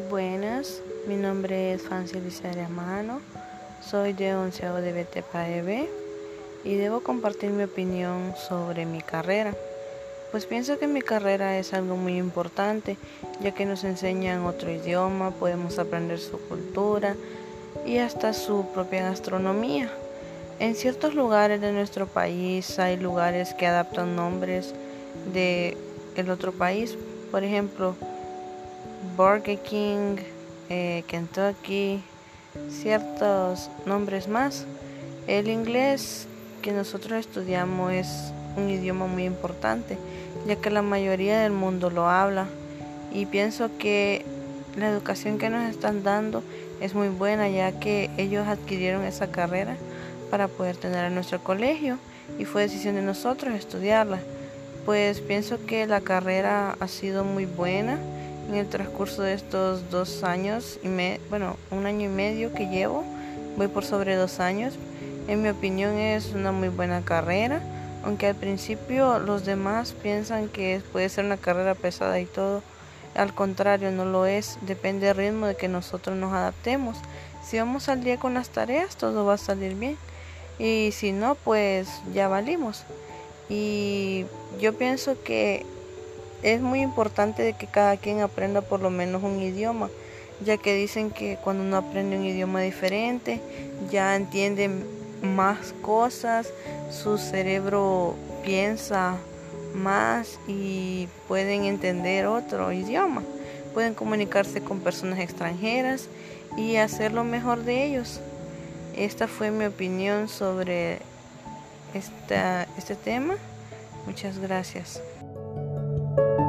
días, mi nombre es Fancy Liceria Mano, soy de onceavo de BTPAEB y debo compartir mi opinión sobre mi carrera. Pues pienso que mi carrera es algo muy importante, ya que nos enseñan otro idioma, podemos aprender su cultura y hasta su propia gastronomía. En ciertos lugares de nuestro país hay lugares que adaptan nombres de el otro país, por ejemplo, Burger King, eh, Kentucky, ciertos nombres más. El inglés que nosotros estudiamos es un idioma muy importante, ya que la mayoría del mundo lo habla. Y pienso que la educación que nos están dando es muy buena, ya que ellos adquirieron esa carrera para poder tener en nuestro colegio y fue decisión de nosotros estudiarla. Pues pienso que la carrera ha sido muy buena en el transcurso de estos dos años y me, bueno, un año y medio que llevo, voy por sobre dos años. En mi opinión es una muy buena carrera, aunque al principio los demás piensan que puede ser una carrera pesada y todo. Al contrario, no lo es, depende del ritmo de que nosotros nos adaptemos. Si vamos al día con las tareas, todo va a salir bien. Y si no, pues ya valimos. Y yo pienso que es muy importante que cada quien aprenda por lo menos un idioma, ya que dicen que cuando uno aprende un idioma diferente, ya entiende más cosas, su cerebro piensa más y pueden entender otro idioma, pueden comunicarse con personas extranjeras y hacer lo mejor de ellos. Esta fue mi opinión sobre esta, este tema. Muchas gracias. thank you